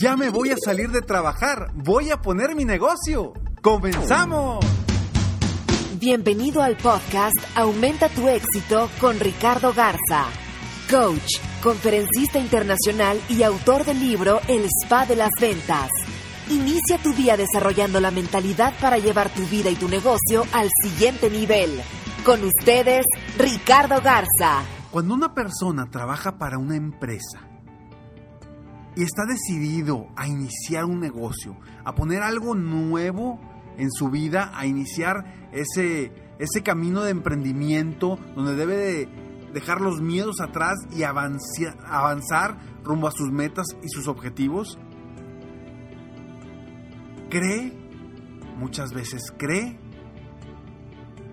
Ya me voy a salir de trabajar. Voy a poner mi negocio. ¡Comenzamos! Bienvenido al podcast Aumenta tu éxito con Ricardo Garza, coach, conferencista internacional y autor del libro El Spa de las Ventas. Inicia tu día desarrollando la mentalidad para llevar tu vida y tu negocio al siguiente nivel. Con ustedes, Ricardo Garza. Cuando una persona trabaja para una empresa y está decidido a iniciar un negocio, a poner algo nuevo en su vida, a iniciar ese, ese camino de emprendimiento donde debe de dejar los miedos atrás y avanzar, avanzar rumbo a sus metas y sus objetivos, cree, muchas veces cree,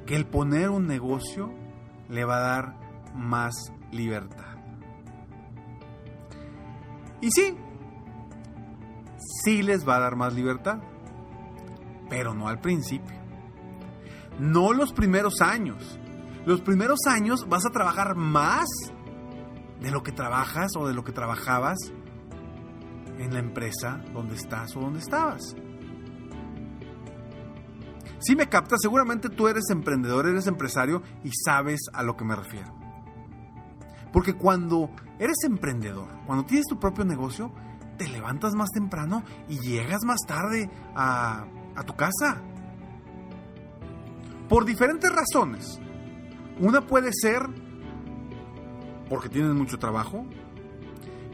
que el poner un negocio le va a dar más libertad. Y sí, sí les va a dar más libertad, pero no al principio. No los primeros años. Los primeros años vas a trabajar más de lo que trabajas o de lo que trabajabas en la empresa donde estás o donde estabas. Si me captas, seguramente tú eres emprendedor, eres empresario y sabes a lo que me refiero. Porque cuando eres emprendedor, cuando tienes tu propio negocio, te levantas más temprano y llegas más tarde a, tu casa. Por diferentes razones. Una puede ser porque tienes mucho trabajo,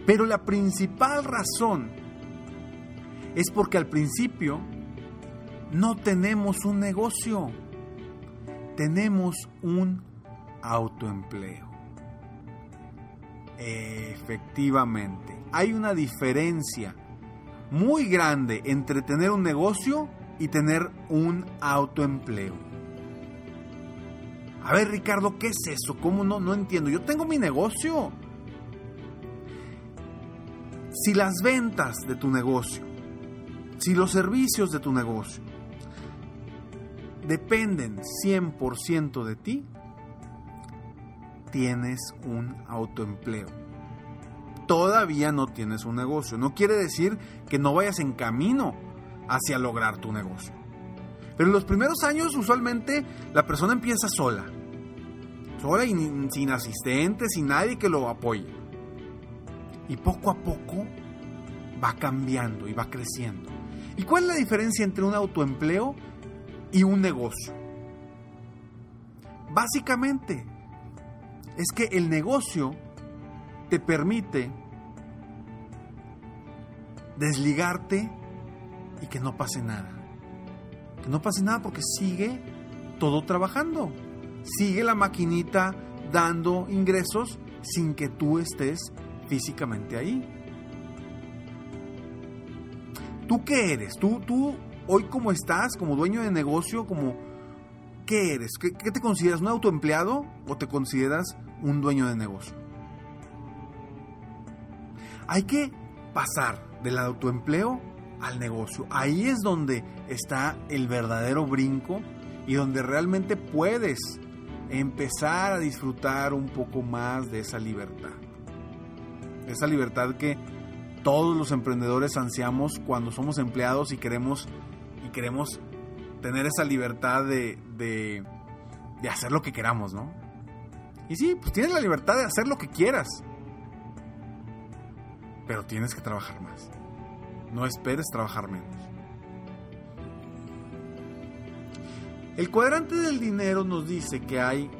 pero la principal razón es porque al principio no tenemos un negocio, tenemos un autoempleo. Efectivamente, hay una diferencia muy grande entre tener un negocio y tener un autoempleo. A ver, Ricardo, ¿qué es eso? ¿Cómo no? No entiendo. Yo tengo mi negocio. Si las ventas de tu negocio, si los servicios de tu negocio dependen 100% de ti, tienes un autoempleo. Todavía no tienes un negocio. No quiere decir que no vayas en camino hacia lograr tu negocio. Pero en los primeros años usualmente la persona empieza sola. Sola y sin asistente, sin nadie que lo apoye. Y poco a poco va cambiando y va creciendo. ¿Y cuál es la diferencia entre un autoempleo y un negocio? Básicamente, es que el negocio te permite desligarte y que no pase nada. Que no pase nada porque sigue todo trabajando. Sigue la maquinita dando ingresos sin que tú estés físicamente ahí. ¿Tú qué eres? ¿Tú, tú hoy cómo estás? ¿Como dueño de negocio? ¿Como qué eres? ¿Qué, te consideras? ¿Un autoempleado o te consideras un dueño de negocio? Hay que pasar del autoempleo al negocio. Ahí es donde está el verdadero brinco y donde realmente puedes empezar a disfrutar un poco más de esa libertad. Esa libertad que todos los emprendedores ansiamos cuando somos empleados y queremos, y queremos tener esa libertad de, de, hacer lo que queramos, ¿no? Y sí, pues tienes la libertad de hacer lo que quieras. pero tienes que trabajar más. No esperes trabajar menos. El cuadrante del dinero nos dice que hay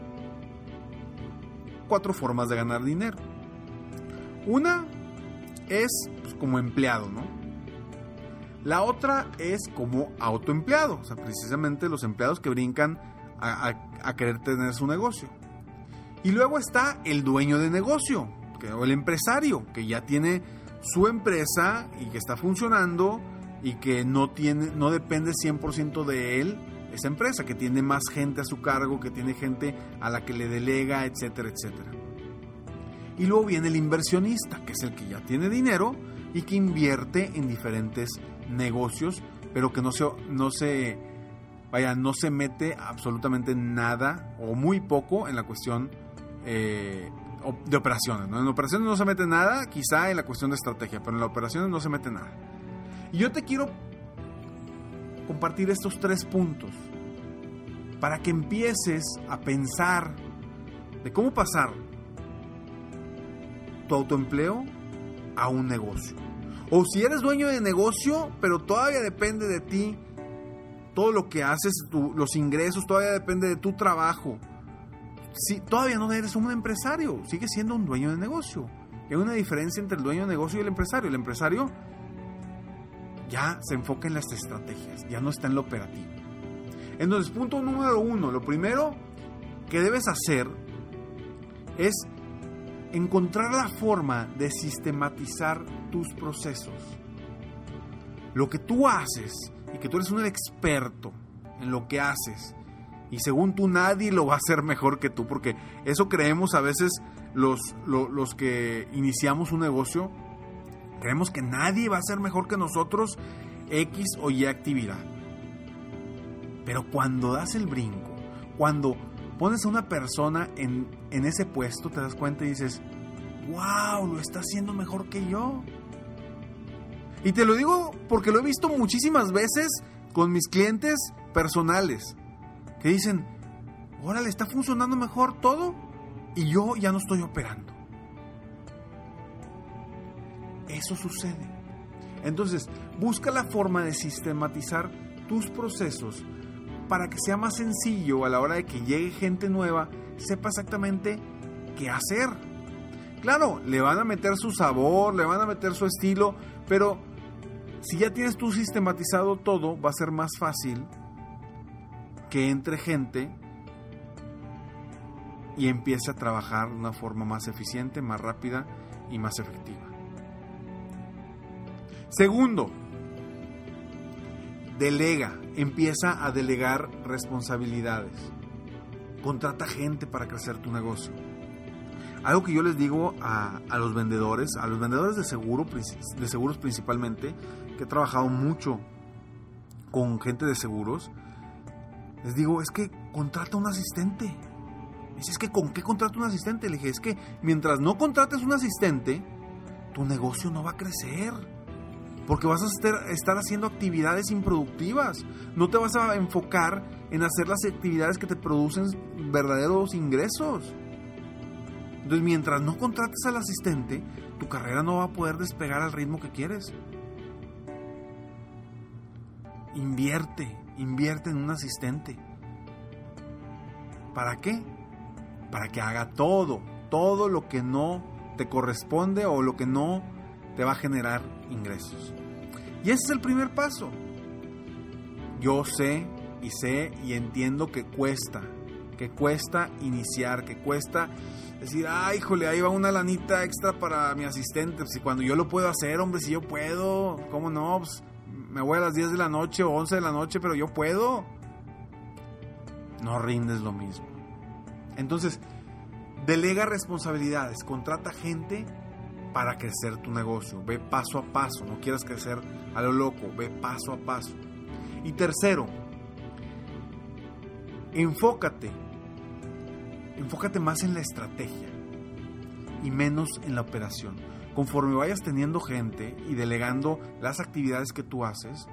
cuatro formas de ganar dinero. Una es pues, como empleado, ¿no? La otra es como autoempleado, o sea, precisamente los empleados que brincan a, querer tener su negocio. Y luego está el dueño de negocio, o el empresario, que ya tiene su empresa y que está funcionando y que no, tiene, no depende 100% de él, esa empresa, que tiene más gente a su cargo, que tiene gente a la que le delega, etcétera, etcétera. Y luego viene el inversionista, que es el que ya tiene dinero y que invierte en diferentes negocios, pero que no se, no se, vaya, no se mete absolutamente nada o muy poco en la cuestión eh, de operaciones. En operaciones no se mete nada, quizá en la cuestión de estrategia, pero en las operaciones no se mete nada. Y yo te quiero compartir estos tres puntos para que empieces a pensar de cómo pasar tu autoempleo a un negocio. O si eres dueño de negocio, pero todavía depende de ti, todo lo que haces, los ingresos, todavía depende de tu trabajo. Si, todavía no eres un empresario, sigues siendo un dueño de negocio. Hay una diferencia entre el dueño de negocio y el empresario. El empresario ya se enfoca en las estrategias, ya no está en lo operativo. Entonces, punto número uno, lo primero que debes hacer es encontrar la forma de sistematizar tus procesos. Lo que tú haces y que tú eres un experto en lo que haces y según tú nadie lo va a hacer mejor que tú, porque eso creemos a veces los, los, que iniciamos un negocio, creemos que nadie va a ser mejor que nosotros X o Y actividad. Pero cuando das el brinco, cuando pones a una persona en, en ese puesto, te das cuenta y dices, wow, lo está haciendo mejor que yo. Y te lo digo porque lo he visto muchísimas veces con mis clientes personales, que dicen, órale, está funcionando mejor todo y yo ya no estoy operando. Eso sucede. Entonces, busca la forma de sistematizar tus procesos para que sea más sencillo a la hora de que llegue gente nueva, sepa exactamente qué hacer. Claro, le van a meter su sabor, le van a meter su estilo, pero si ya tienes tú sistematizado todo, va a ser más fácil que entre gente y empiece a trabajar de una forma más eficiente, más rápida y más efectiva. Segundo, Delega, empieza a delegar responsabilidades. Contrata gente para crecer tu negocio. Algo que yo les digo a, los vendedores, a los vendedores de, seguro, de seguros principalmente, que he trabajado mucho con gente de seguros, les digo, es que contrata un asistente. dice, es que ¿con qué contrata un asistente? Le dije, es que mientras no contrates un asistente, tu negocio no va a crecer porque vas a estar, haciendo actividades improductivas. No te vas a enfocar en hacer las actividades que te producen verdaderos ingresos. Entonces, mientras no contrates al asistente, tu carrera no va a poder despegar al ritmo que quieres. Invierte, invierte en un asistente. ¿Para qué? Para que haga todo, todo lo que no te corresponde o lo que no te va a generar ingresos. Y ese es el primer paso. Yo sé y sé y entiendo que cuesta, que cuesta iniciar, que cuesta decir, ay, híjole, ahí va una lanita extra para mi asistente. Si cuando yo lo puedo hacer, hombre, si yo puedo, ¿cómo no? Pues, me voy a las 10 de la noche o 11 de la noche, pero yo puedo. No rindes lo mismo. Entonces, delega responsabilidades, contrata gente para crecer tu negocio. Ve paso a paso, no quieras crecer a lo loco, ve paso a paso. Y tercero, enfócate, enfócate más en la estrategia y menos en la operación. Conforme vayas teniendo gente y delegando las actividades que tú haces,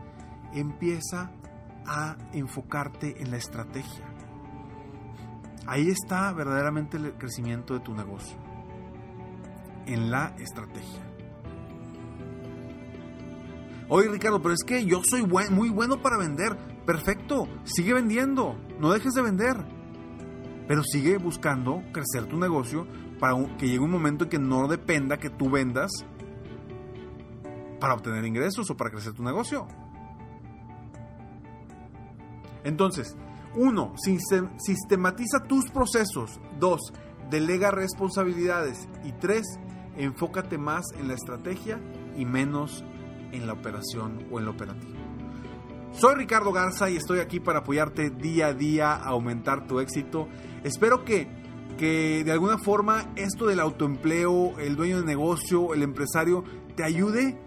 empieza a enfocarte en la estrategia. Ahí está verdaderamente el crecimiento de tu negocio en la estrategia. Oye Ricardo, pero es que yo soy muy bueno para vender. Perfecto, sigue vendiendo, no dejes de vender. Pero sigue buscando crecer tu negocio para que llegue un momento en que no dependa que tú vendas para obtener ingresos o para crecer tu negocio. Entonces, uno, sistematiza tus procesos. Dos, delega responsabilidades. Y tres, enfócate más en la estrategia y menos en la operación o en lo operativo. Soy Ricardo Garza y estoy aquí para apoyarte día a día a aumentar tu éxito. Espero que, que de alguna forma esto del autoempleo, el dueño de negocio, el empresario, te ayude.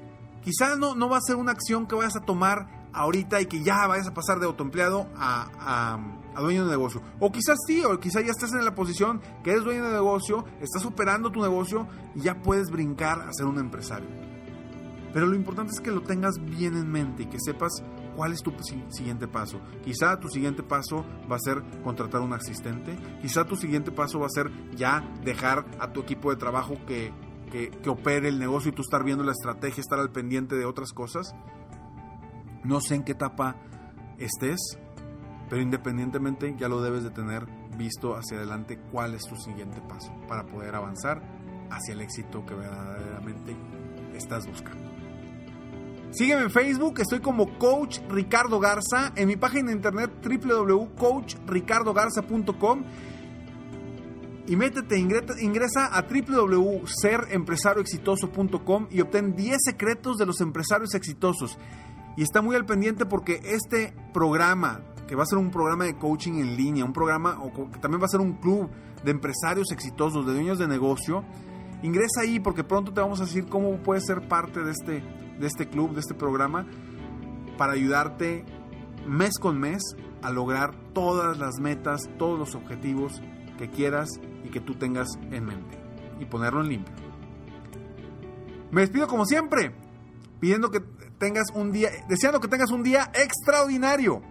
Quizás no, no va a ser una acción que vayas a tomar ahorita y que ya vayas a pasar de autoempleado a, a, dueño de negocio. O quizás sí, o quizás ya estás en la posición que eres dueño de negocio, estás operando tu negocio y ya puedes brincar a ser un empresario. Pero lo importante es que lo tengas bien en mente y que sepas cuál es tu siguiente paso. Quizá tu siguiente paso va a ser contratar un asistente. Quizá tu siguiente paso va a ser ya dejar a tu equipo de trabajo que, que, que opere el negocio y tú estar viendo la estrategia, estar al pendiente de otras cosas. No sé en qué etapa estés, pero independientemente ya lo debes de tener visto hacia adelante cuál es tu siguiente paso para poder avanzar hacia el éxito que verdaderamente estás buscando. Sígueme en Facebook, estoy como Coach Ricardo Garza, en mi página de internet www.coachricardogarza.com y métete, ingresa a www.serempresarioexitoso.com y obtén 10 secretos de los empresarios exitosos. Y está muy al pendiente porque este programa, que va a ser un programa de coaching en línea, un programa o que también va a ser un club de empresarios exitosos, de dueños de negocio, ingresa ahí porque pronto te vamos a decir cómo puedes ser parte de este, de este club, de este programa, para ayudarte mes con mes a lograr todas las metas, todos los objetivos que quieras y que tú tengas en mente y ponerlo en limpio. Me despido como siempre, pidiendo que tengas un día, deseando que tengas un día extraordinario.